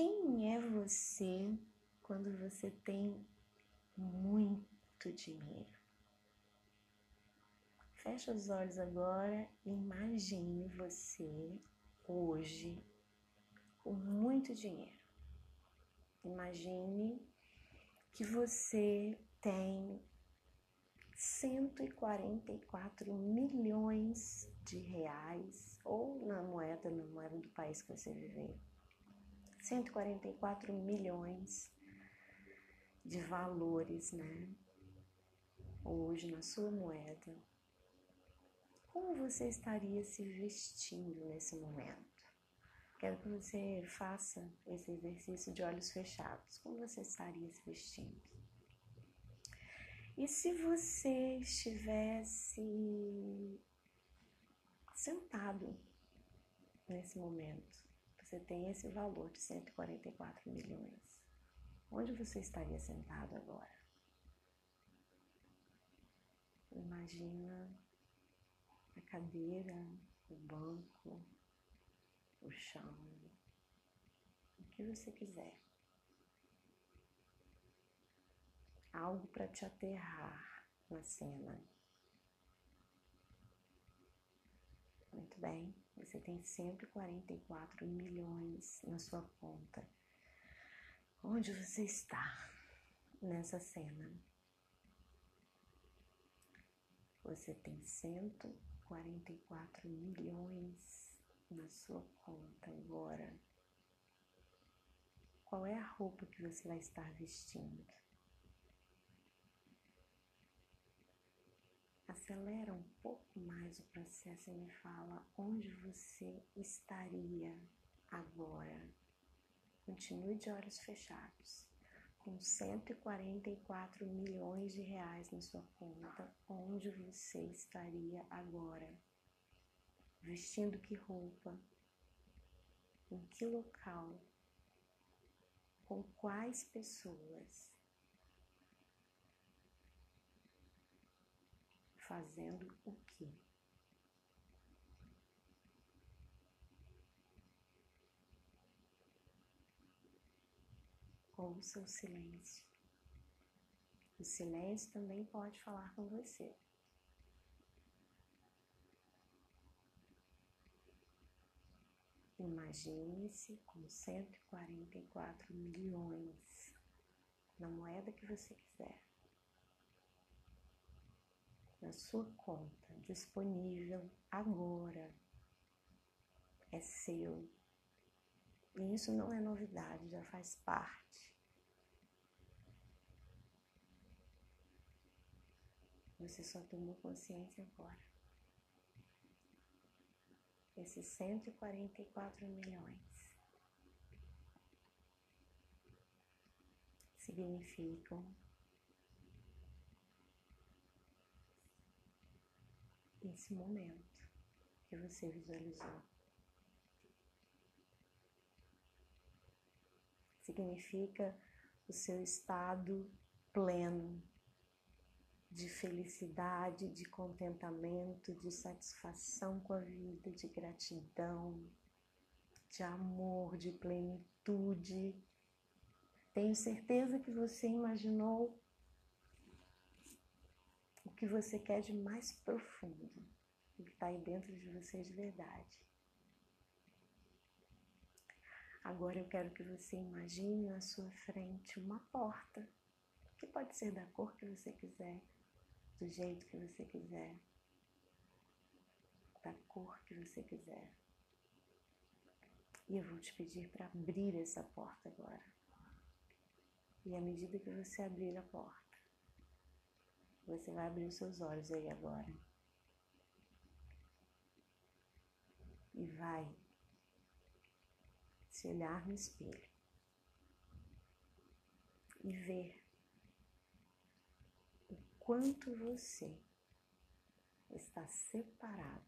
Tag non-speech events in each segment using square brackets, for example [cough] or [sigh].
Quem é você quando você tem muito dinheiro? Fecha os olhos agora e imagine você hoje com muito dinheiro. Imagine que você tem 144 milhões de reais, ou na moeda, na moeda do país que você viver. 144 milhões de valores, né? Hoje na sua moeda. Como você estaria se vestindo nesse momento? Quero que você faça esse exercício de olhos fechados. Como você estaria se vestindo? E se você estivesse sentado nesse momento, você tem esse valor de 144 milhões. Onde você estaria sentado agora? Imagina a cadeira, o banco, o chão, o que você quiser. Algo para te aterrar na cena. Muito bem, você tem 144 milhões na sua conta. Onde você está nessa cena? Você tem 144 milhões na sua conta agora. Qual é a roupa que você vai estar vestindo? Acelera um pouco mais o processo e me fala onde você estaria agora. Continue de olhos fechados. Com 144 milhões de reais na sua conta, onde você estaria agora? vestindo que roupa, em que local, com quais pessoas, fazendo o que. Ouça o silêncio. O silêncio também pode falar com você. Imagine-se com 144 milhões na moeda que você quiser, na sua conta, disponível agora. É seu. E isso não é novidade, já faz parte. Você só tomou consciência agora esses 144 milhões significam esse momento que você visualizou. Significa o seu estado pleno de felicidade, de contentamento, de satisfação com a vida, de gratidão, de amor, de plenitude. Tenho certeza que você imaginou o que você quer de mais profundo, o que está aí dentro de você de verdade. Agora eu quero que você imagine na sua frente uma porta, que pode ser da cor que você quiser, do jeito que você quiser, da cor que você quiser. E eu vou te pedir para abrir essa porta agora. E à medida que você abrir a porta, você vai abrir os seus olhos aí agora. E vai se olhar no espelho e ver quanto você está separado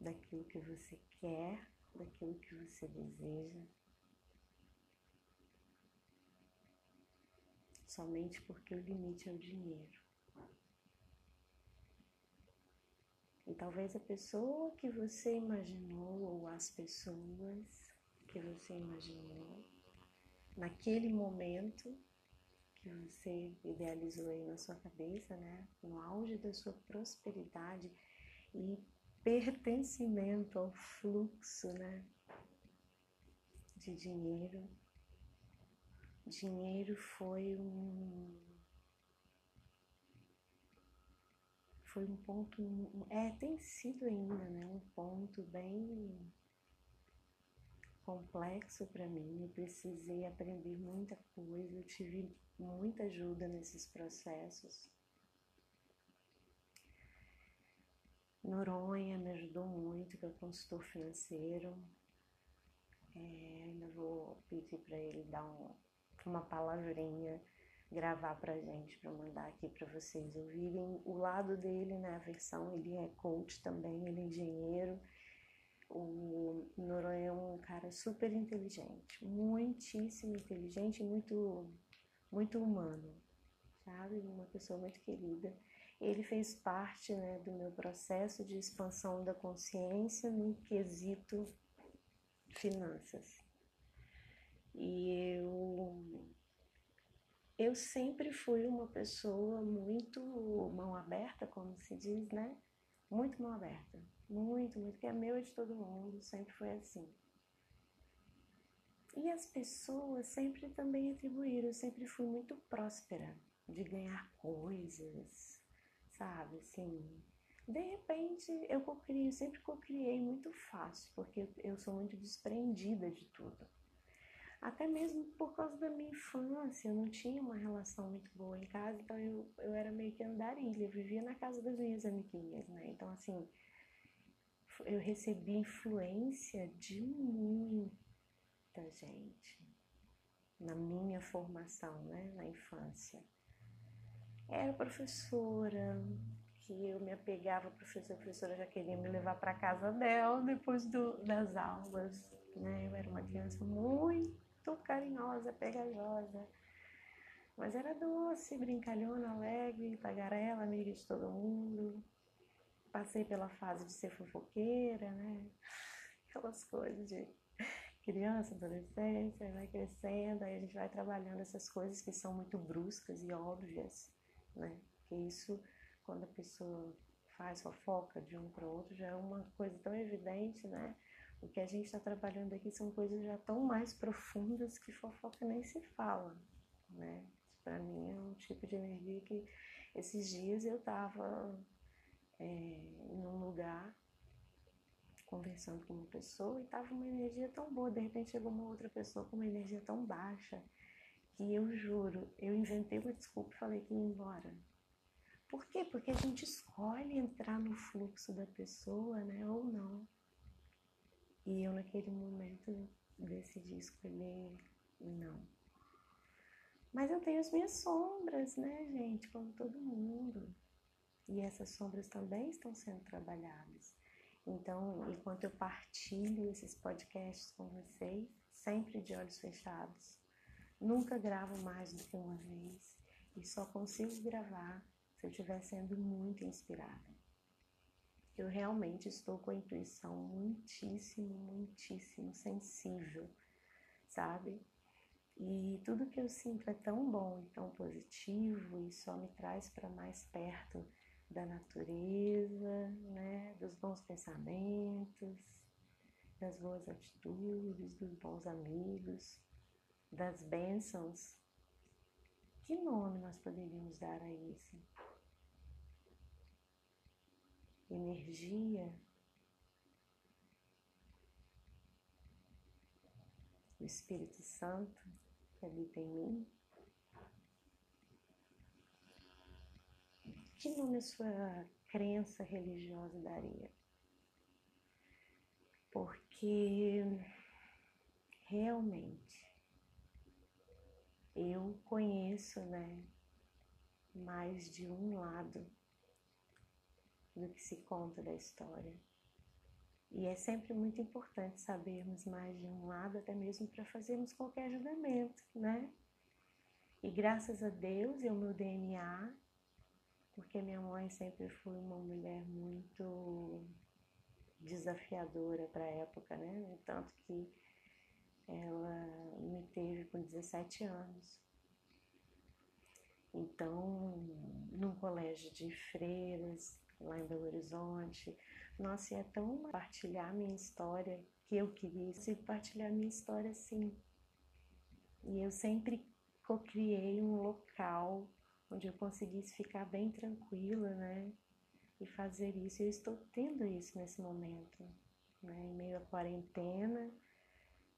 daquilo que você quer, daquilo que você deseja, somente porque o limite é o dinheiro. E talvez a pessoa que você imaginou ou as pessoas que você imaginou, naquele momento que você idealizou aí na sua cabeça, né? No auge da sua prosperidade e pertencimento ao fluxo, né? De dinheiro. Dinheiro foi um foi um ponto, é, tem sido ainda, né, um ponto bem complexo para mim. Eu precisei aprender muita coisa, eu tive muita ajuda nesses processos. Noronha me ajudou muito, que é o consultor financeiro. É, ainda vou pedir para ele dar um, uma palavrinha gravar pra gente, para mandar aqui para vocês ouvirem o lado dele, né, a versão, ele é coach também, ele é engenheiro. O Noronha é um cara super inteligente, muitíssimo inteligente, muito muito humano, sabe? Uma pessoa muito querida. Ele fez parte, né, do meu processo de expansão da consciência no quesito finanças. E eu eu sempre fui uma pessoa muito mão aberta, como se diz, né? Muito mão aberta. Muito, muito, que é meu e de todo mundo, sempre foi assim. E as pessoas sempre também atribuíram, eu sempre fui muito próspera de ganhar coisas, sabe? Assim, de repente eu co-criei, sempre co-criei muito fácil, porque eu sou muito desprendida de tudo. Até mesmo por causa da minha infância, eu não tinha uma relação muito boa em casa, então eu, eu era meio que andarilha, eu vivia na casa das minhas amiguinhas, né? Então, assim, eu recebi influência de muita gente na minha formação, né? Na infância. Era professora, que eu me apegava à professora, a professora já queria me levar para casa dela depois do, das aulas, né? Eu era uma criança muito muito carinhosa, pegajosa. Mas era doce, brincalhona, alegre, tagarela, amiga de todo mundo. Passei pela fase de ser fofoqueira, né? Aquelas coisas de criança, adolescência, vai crescendo, aí a gente vai trabalhando essas coisas que são muito bruscas e óbvias, né? Que isso, quando a pessoa faz fofoca de um para o outro, já é uma coisa tão evidente, né? O que a gente está trabalhando aqui são coisas já tão mais profundas que fofoca nem se fala, né? Para mim é um tipo de energia que esses dias eu estava é, em um lugar conversando com uma pessoa e tava uma energia tão boa, de repente chegou uma outra pessoa com uma energia tão baixa que eu juro, eu inventei uma desculpa e falei que ia embora. Por quê? Porque a gente escolhe entrar no fluxo da pessoa, né, ou não. E eu, naquele momento, decidi escolher não. Mas eu tenho as minhas sombras, né, gente? Como todo mundo. E essas sombras também estão sendo trabalhadas. Então, enquanto eu partilho esses podcasts com vocês, sempre de olhos fechados, nunca gravo mais do que uma vez e só consigo gravar se eu estiver sendo muito inspirada eu realmente estou com a intuição muitíssimo, muitíssimo sensível, sabe? E tudo que eu sinto é tão bom e tão positivo e só me traz para mais perto da natureza, né? Dos bons pensamentos, das boas atitudes, dos bons amigos, das bênçãos. Que nome nós poderíamos dar a isso? Energia, o Espírito Santo que habita em mim. Que nome a sua crença religiosa daria? Porque realmente eu conheço, né, mais de um lado do que se conta da história. E é sempre muito importante sabermos mais de um lado, até mesmo para fazermos qualquer ajudamento, né? E graças a Deus e ao meu DNA, porque minha mãe sempre foi uma mulher muito desafiadora para a época, né? Tanto que ela me teve com 17 anos. Então, num colégio de freiras, lá em Belo Horizonte, nossa, e é tão compartilhar minha história que eu queria compartilhar minha história assim. E eu sempre co-criei um local onde eu conseguisse ficar bem tranquila, né? E fazer isso. Eu estou tendo isso nesse momento, né? Em meio à quarentena,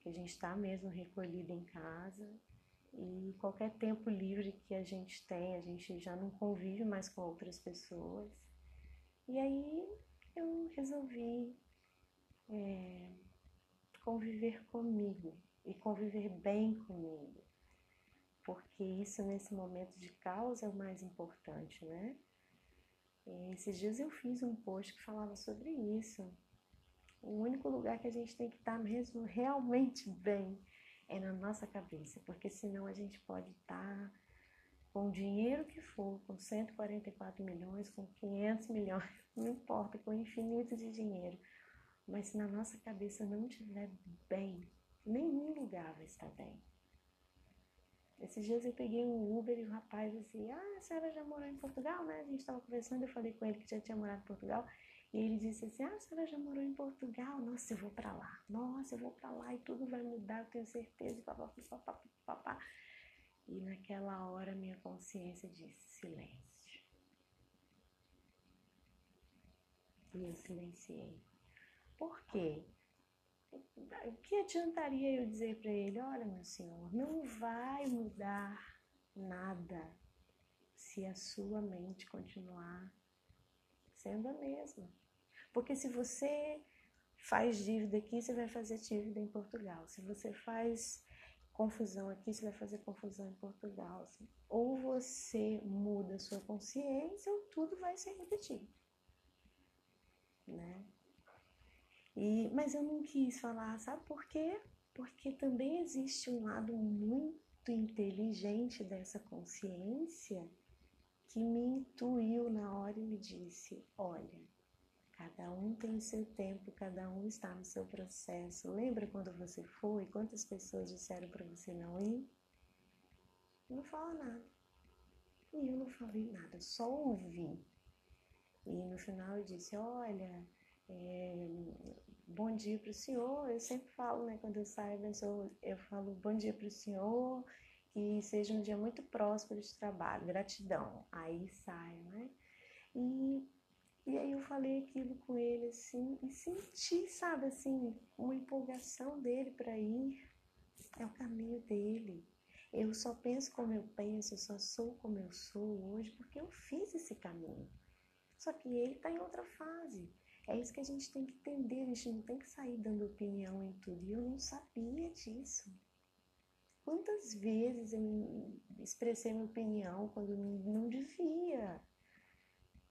que a gente está mesmo recolhida em casa. E qualquer tempo livre que a gente tem, a gente já não convive mais com outras pessoas. E aí eu resolvi é, conviver comigo e conviver bem comigo porque isso nesse momento de caos é o mais importante, né? E esses dias eu fiz um post que falava sobre isso. O único lugar que a gente tem que estar mesmo realmente bem é na nossa cabeça, porque senão a gente pode estar com o dinheiro que for, com 144 milhões, com 500 milhões, [laughs] não importa, com infinito de dinheiro, mas se na nossa cabeça não estiver bem, nenhum lugar vai estar bem. Esses dias eu peguei um Uber e o rapaz assim, ah, a senhora já morou em Portugal, né? A gente estava conversando, eu falei com ele que já tinha morado em Portugal. E ele disse assim, ah, a senhora já morou em Portugal? Nossa, eu vou para lá. Nossa, eu vou para lá e tudo vai mudar, eu tenho certeza. Papá, papá, papá. E naquela hora minha consciência disse, silêncio. E eu silenciei. Por quê? o que adiantaria eu dizer para ele: olha, meu senhor, não vai mudar nada se a sua mente continuar sendo a mesma. Porque se você faz dívida aqui, você vai fazer dívida em Portugal. Se você faz confusão aqui, você vai fazer confusão em Portugal. Ou você muda sua consciência, ou tudo vai se repetir. Né? E, mas eu não quis falar, sabe por quê? Porque também existe um lado muito inteligente dessa consciência que me intuiu na hora e me disse: olha, cada um tem o seu tempo, cada um está no seu processo. Lembra quando você foi? Quantas pessoas disseram para você não ir? Não fala nada. E eu não falei nada, só ouvi. E no final eu disse: olha, é, bom dia para o senhor. Eu sempre falo, né, quando eu saio, eu, eu falo bom dia para o senhor, que seja um dia muito próspero de trabalho, gratidão. Aí saio, né? E, e aí eu falei aquilo com ele assim e senti, sabe, assim, uma empolgação dele para ir. É o caminho dele. Eu só penso como eu penso, eu só sou como eu sou hoje porque eu fiz esse caminho. Só que ele está em outra fase. É isso que a gente tem que entender, a gente não tem que sair dando opinião em tudo. E eu não sabia disso. Quantas vezes eu expressei minha opinião quando não devia?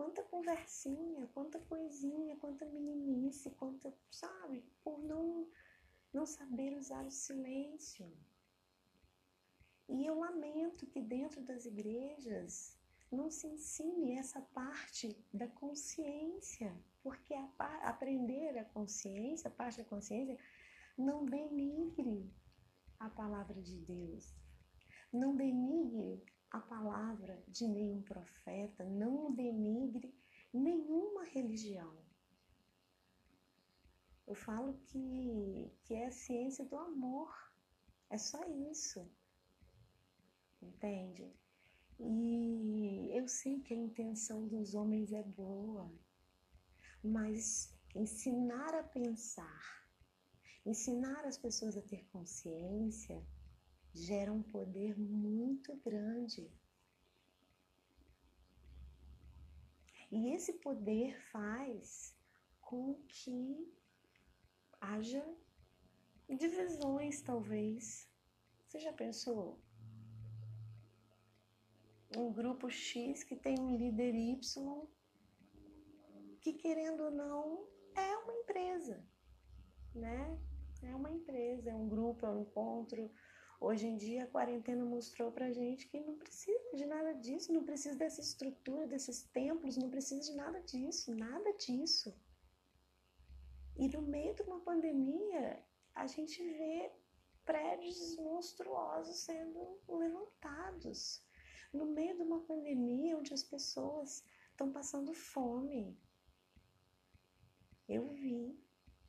Quanta conversinha, quanta coisinha, quanta meninice, quanta, sabe, por não, não saber usar o silêncio. E eu lamento que dentro das igrejas não se ensine essa parte da consciência porque a, aprender a consciência, a parte da consciência, não denigre a palavra de Deus. Não denigre a palavra de nenhum profeta, não denigre nenhuma religião. Eu falo que, que é a ciência do amor. É só isso. Entende? E eu sei que a intenção dos homens é boa, mas ensinar a pensar, ensinar as pessoas a ter consciência, gera um poder muito grande. E esse poder faz com que haja divisões, talvez. Você já pensou? Um grupo X que tem um líder Y que querendo ou não é uma empresa, né? É uma empresa, é um grupo, é um encontro. Hoje em dia a quarentena mostrou pra gente que não precisa de nada disso, não precisa dessa estrutura, desses templos, não precisa de nada disso, nada disso. E no meio de uma pandemia, a gente vê prédios monstruosos sendo levantados no meio de uma pandemia onde as pessoas estão passando fome. Eu vi,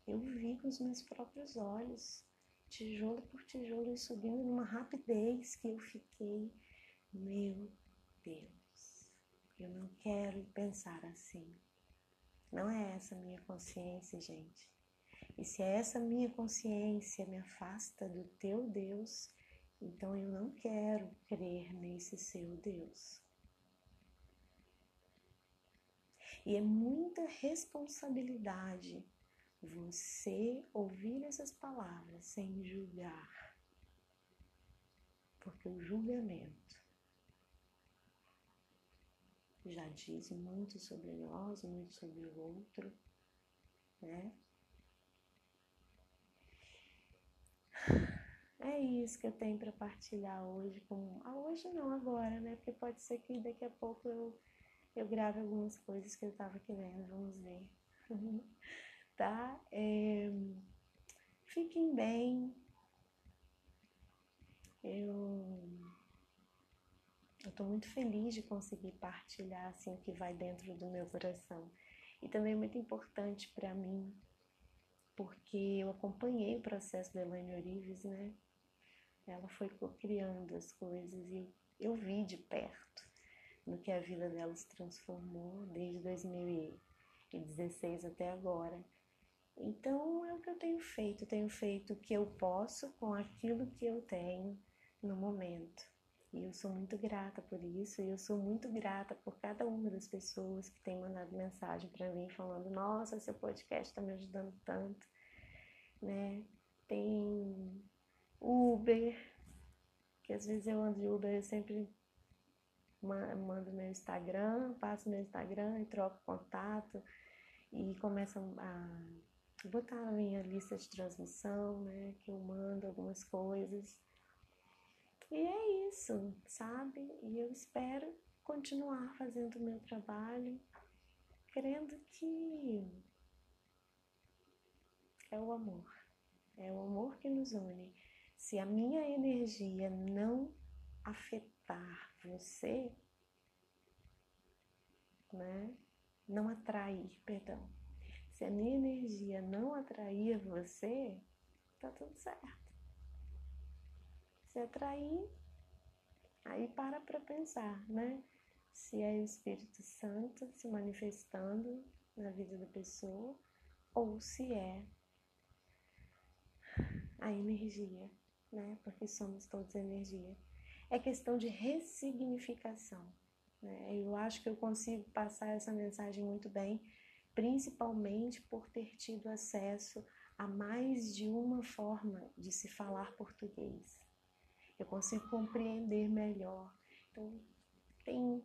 eu vi com os meus próprios olhos, tijolo por tijolo, subindo numa rapidez que eu fiquei, meu Deus, eu não quero pensar assim. Não é essa minha consciência, gente. E se essa minha consciência me afasta do teu Deus, então eu não quero crer nesse seu Deus. E é muita responsabilidade você ouvir essas palavras sem julgar. Porque o julgamento já diz muito sobre nós, muito sobre o outro, né? É isso que eu tenho para partilhar hoje com. Ah, hoje não, agora, né? Porque pode ser que daqui a pouco eu eu grave algumas coisas que eu estava querendo, vamos ver. [laughs] tá? É, fiquem bem. Eu estou muito feliz de conseguir partilhar assim o que vai dentro do meu coração. E também é muito importante para mim, porque eu acompanhei o processo da Elaine Orives, né? Ela foi criando as coisas e eu vi de perto no que a vida dela se transformou desde 2016 até agora. Então é o que eu tenho feito, tenho feito o que eu posso com aquilo que eu tenho no momento. E eu sou muito grata por isso, e eu sou muito grata por cada uma das pessoas que tem mandado mensagem para mim falando: "Nossa, seu podcast está me ajudando tanto", né? Tem Uber, que às vezes eu ando de Uber, eu sempre mando meu Instagram, passo meu Instagram e troco contato e começo a botar na minha lista de transmissão, né? Que eu mando algumas coisas. E é isso, sabe? E eu espero continuar fazendo o meu trabalho, crendo que é o amor. É o amor que nos une. Se a minha energia não afetar você, né? Não atrair, perdão. Se a minha energia não atrair você, tá tudo certo. Se atrair, aí para para pensar, né? Se é o Espírito Santo se manifestando na vida da pessoa ou se é a energia, né? Porque somos todos energia é questão de ressignificação. Né? Eu acho que eu consigo passar essa mensagem muito bem, principalmente por ter tido acesso a mais de uma forma de se falar português. Eu consigo compreender melhor. Então, tem,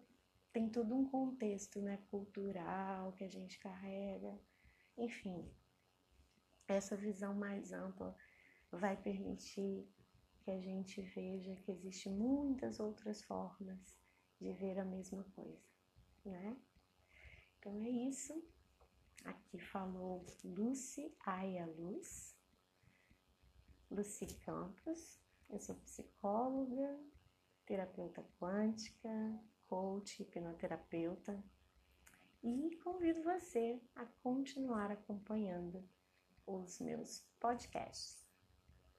tem todo um contexto né, cultural que a gente carrega. Enfim, essa visão mais ampla vai permitir que a gente veja que existe muitas outras formas de ver a mesma coisa, né? Então é isso. Aqui falou Lucy Aya Luz, Lucy Campos. Eu sou psicóloga, terapeuta quântica, coach, hipnoterapeuta e convido você a continuar acompanhando os meus podcasts.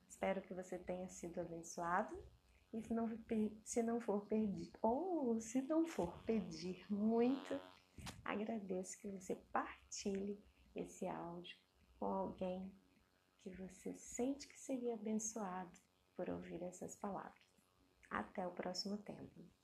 Espero que você tenha sido abençoado. E se não, se não for pedir, ou se não for pedir muito, agradeço que você partilhe esse áudio com alguém que você sente que seria abençoado por ouvir essas palavras. Até o próximo tempo.